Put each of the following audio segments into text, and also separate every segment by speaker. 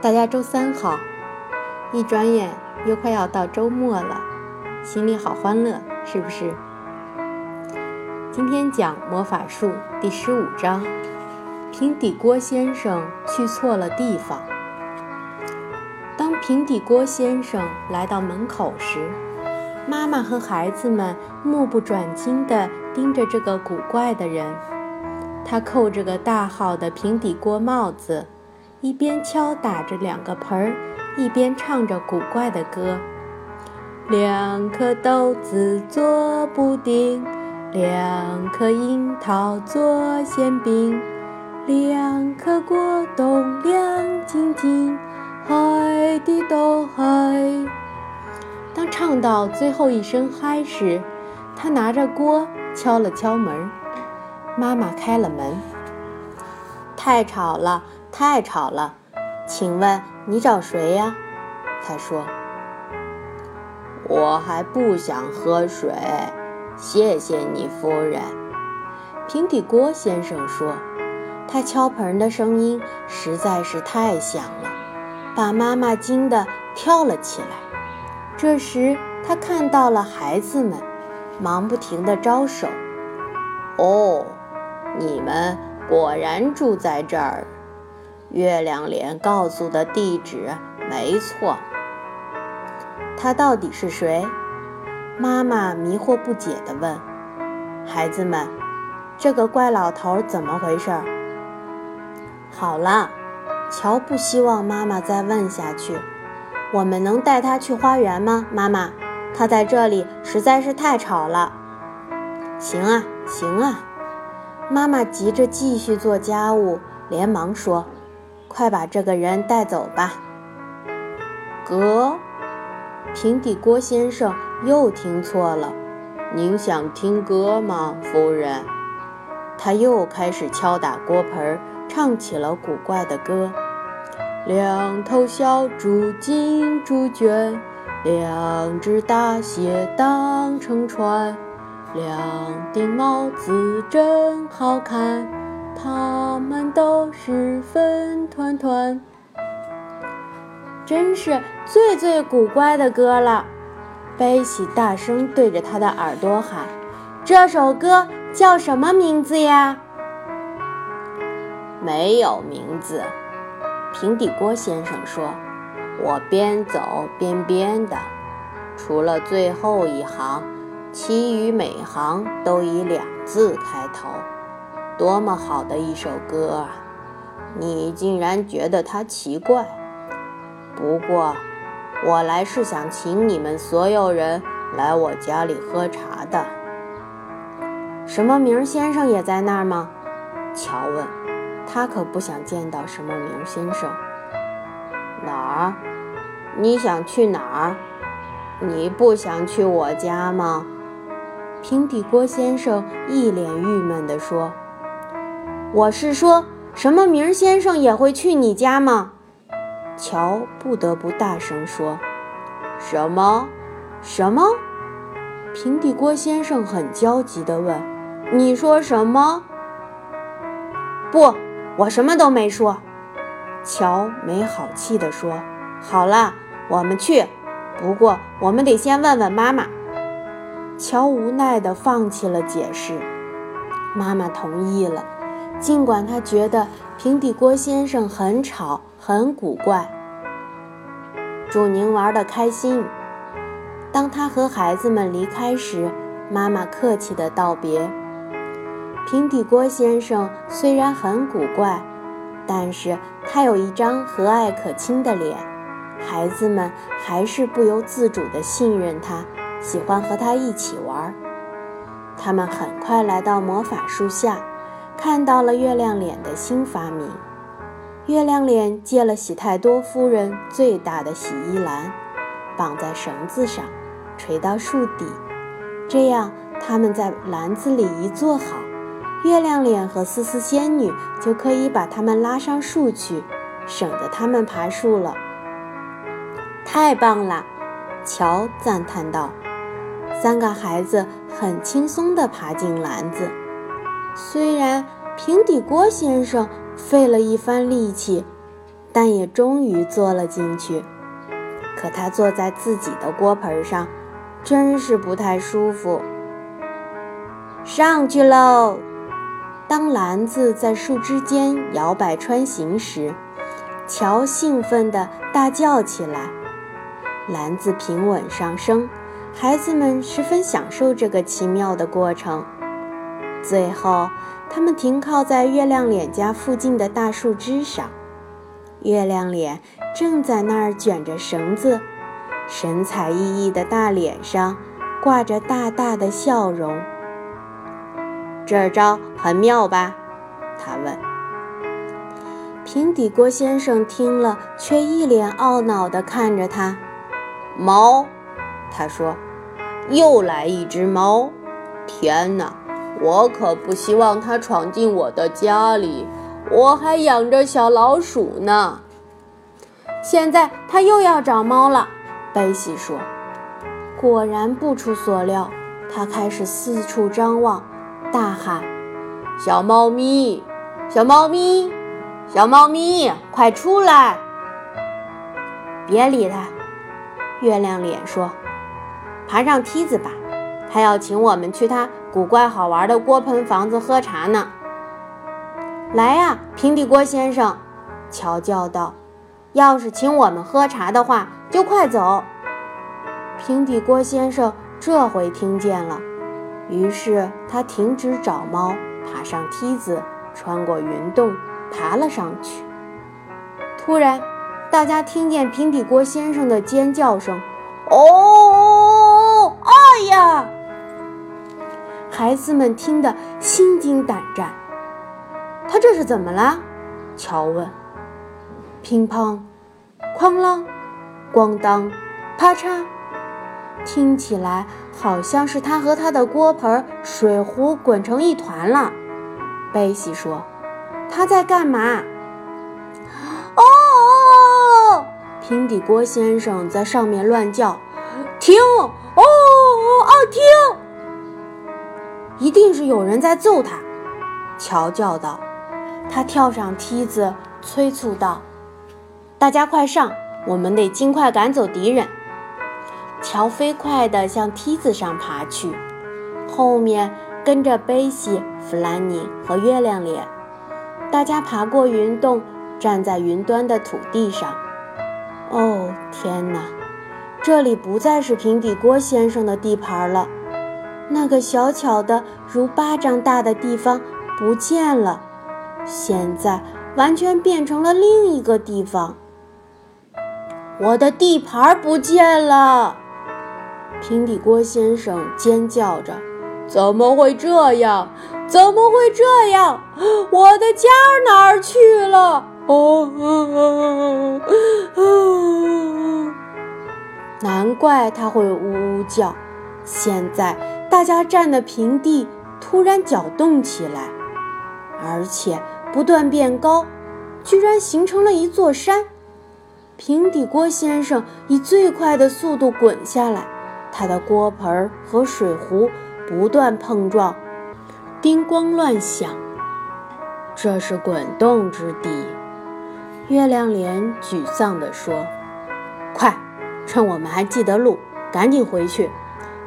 Speaker 1: 大家周三好，一转眼又快要到周末了，心里好欢乐，是不是？今天讲魔法术第十五章，平底锅先生去错了地方。当平底锅先生来到门口时，妈妈和孩子们目不转睛地盯着这个古怪的人。他扣着个大号的平底锅帽子。一边敲打着两个盆儿，一边唱着古怪的歌：“两颗豆子做布丁，两颗樱桃做馅饼，两颗果冻亮晶晶，嗨地都嗨。”当唱到最后一声“嗨”时，他拿着锅敲了敲门。妈妈开了门。太吵了。太吵了，请问你找谁呀？他说：“
Speaker 2: 我还不想喝水，谢谢你，夫人。”
Speaker 1: 平底锅先生说：“他敲盆的声音实在是太响了，把妈妈惊得跳了起来。”这时他看到了孩子们，忙不停地招手：“
Speaker 2: 哦，你们果然住在这儿。”月亮脸告诉的地址没错。
Speaker 1: 他到底是谁？妈妈迷惑不解地问。孩子们，这个怪老头怎么回事？好了，乔不希望妈妈再问下去。我们能带他去花园吗？妈妈，他在这里实在是太吵了。行啊，行啊。妈妈急着继续做家务，连忙说。快把这个人带走吧！
Speaker 2: 哥，
Speaker 1: 平底锅先生又听错了。
Speaker 2: 您想听歌吗，夫人？
Speaker 1: 他又开始敲打锅盆，唱起了古怪的歌：两头小猪进猪圈，两只大蟹当成船，两顶帽子真好看。他们都是粉团团，真是最最古怪的歌了。贝西大声对着他的耳朵喊：“这首歌叫什么名字呀？”“
Speaker 2: 没有名字。”
Speaker 1: 平底锅先生说，“
Speaker 2: 我边走边编的，除了最后一行，其余每行都以两字开头。”多么好的一首歌啊！你竟然觉得它奇怪？不过，我来是想请你们所有人来我家里喝茶的。
Speaker 1: 什么名先生也在那儿吗？乔问。他可不想见到什么名先生。
Speaker 2: 哪儿？你想去哪儿？你不想去我家吗？
Speaker 1: 平底锅先生一脸郁闷地说。我是说，什么名先生也会去你家吗？乔不得不大声说：“
Speaker 2: 什么？
Speaker 1: 什么？”平底锅先生很焦急地问：“你说什么？”不，我什么都没说。乔没好气地说：“好了，我们去。不过我们得先问问妈妈。”乔无奈地放弃了解释。妈妈同意了。尽管他觉得平底锅先生很吵、很古怪，祝您玩得开心。当他和孩子们离开时，妈妈客气地道别。平底锅先生虽然很古怪，但是他有一张和蔼可亲的脸，孩子们还是不由自主地信任他，喜欢和他一起玩。他们很快来到魔法树下。看到了月亮脸的新发明。月亮脸借了喜太多夫人最大的洗衣篮，绑在绳子上，垂到树底。这样，他们在篮子里一坐好，月亮脸和思思仙女就可以把它们拉上树去，省得他们爬树了。太棒了！乔赞叹道。三个孩子很轻松地爬进篮子。虽然平底锅先生费了一番力气，但也终于坐了进去。可他坐在自己的锅盆上，真是不太舒服。上去喽！当篮子在树枝间摇摆穿行时，乔兴奋地大叫起来。篮子平稳上升，孩子们十分享受这个奇妙的过程。最后，他们停靠在月亮脸家附近的大树枝上。月亮脸正在那儿卷着绳子，神采奕奕的大脸上挂着大大的笑容。
Speaker 2: 这招很妙吧？他问。
Speaker 1: 平底锅先生听了，却一脸懊恼地看着他。
Speaker 2: 猫，他说：“又来一只猫！天哪，我可不希望它闯进我的家里。”我还养着小老鼠呢。
Speaker 1: 现在它又要找猫了，贝西说。果然不出所料，他开始四处张望，大喊：“
Speaker 2: 小猫咪，小猫咪，小猫咪，快出来！”
Speaker 1: 别理他，月亮脸说：“爬上梯子吧，他要请我们去他古怪好玩的锅盆房子喝茶呢。”来呀，平底锅先生，乔叫道：“要是请我们喝茶的话，就快走。”平底锅先生这回听见了，于是他停止找猫，爬上梯子，穿过云洞，爬了上去。突然，大家听见平底锅先生的尖叫声：“哦，哎呀！”孩子们听得心惊胆战。他这是怎么了？乔问。乒乓，哐啷，咣当，啪嚓，听起来好像是他和他的锅盆、水壶滚成一团了。贝西说：“他在干嘛？”哦！平底锅先生在上面乱叫：“停！哦哦停！一定是有人在揍他。”乔叫道。他跳上梯子，催促道：“大家快上，我们得尽快赶走敌人。”乔飞快地向梯子上爬去，后面跟着贝西、弗兰尼和月亮脸。大家爬过云洞，站在云端的土地上。哦，天哪！这里不再是平底锅先生的地盘了，那个小巧的如巴掌大的地方不见了。现在完全变成了另一个地方。我的地盘不见了！平底锅先生尖叫着：“
Speaker 2: 怎么会这样？
Speaker 1: 怎么会这样？我的家哪儿去了？”哦，难怪他会呜呜叫。现在大家站的平地突然搅动起来，而且。不断变高，居然形成了一座山。平底锅先生以最快的速度滚下来，他的锅盆和水壶不断碰撞，叮咣乱响。这是滚动之地。月亮脸沮丧地说：“快，趁我们还记得路，赶紧回去。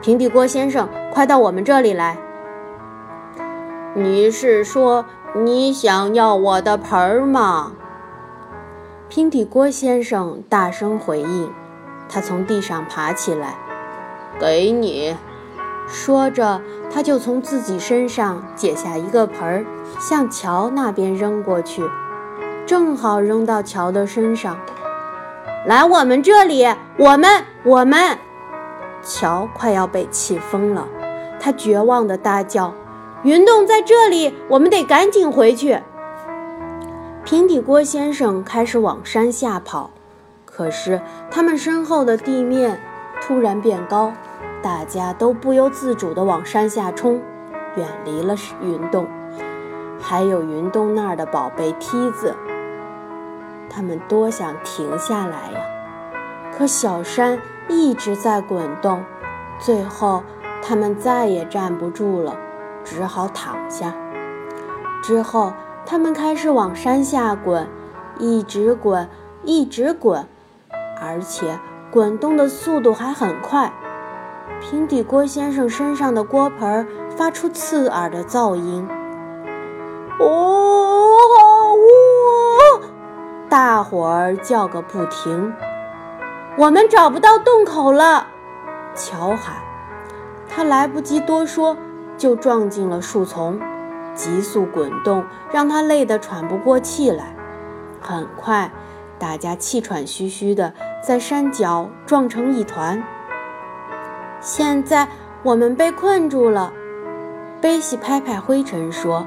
Speaker 1: 平底锅先生，快到我们这里来。”
Speaker 2: 你是说？你想要我的盆儿吗？
Speaker 1: 平底锅先生大声回应。他从地上爬起来，
Speaker 2: 给你。
Speaker 1: 说着，他就从自己身上解下一个盆儿，向桥那边扔过去，正好扔到桥的身上。来，我们这里，我们，我们！乔快要被气疯了，他绝望地大叫。云洞在这里，我们得赶紧回去。平底锅先生开始往山下跑，可是他们身后的地面突然变高，大家都不由自主地往山下冲，远离了云洞，还有云洞那儿的宝贝梯子。他们多想停下来呀，可小山一直在滚动，最后他们再也站不住了。只好躺下。之后，他们开始往山下滚，一直滚，一直滚，而且滚动的速度还很快。平底锅先生身上的锅盆发出刺耳的噪音。哦，大伙儿叫个不停。我们找不到洞口了，乔喊。他来不及多说，就撞进了树丛，急速滚动让他累得喘不过气来。很快，大家气喘吁吁地在山脚撞成一团。现在我们被困住了，贝西拍拍灰尘说：“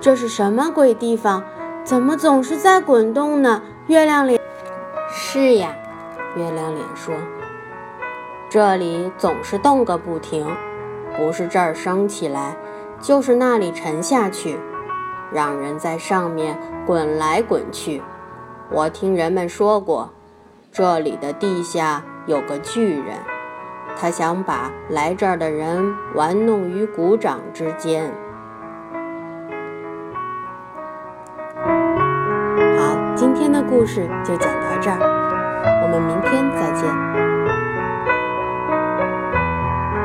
Speaker 1: 这是什么鬼地方？怎么总是在滚动呢？”月亮里：“
Speaker 2: 是呀。”月亮脸说：“这里总是动个不停，不是这儿升起来，就是那里沉下去，让人在上面滚来滚去。我听人们说过，这里的地下有个巨人。”他想把来这儿的人玩弄于股掌之间。
Speaker 1: 好，今天的故事就讲到，我们明天再见。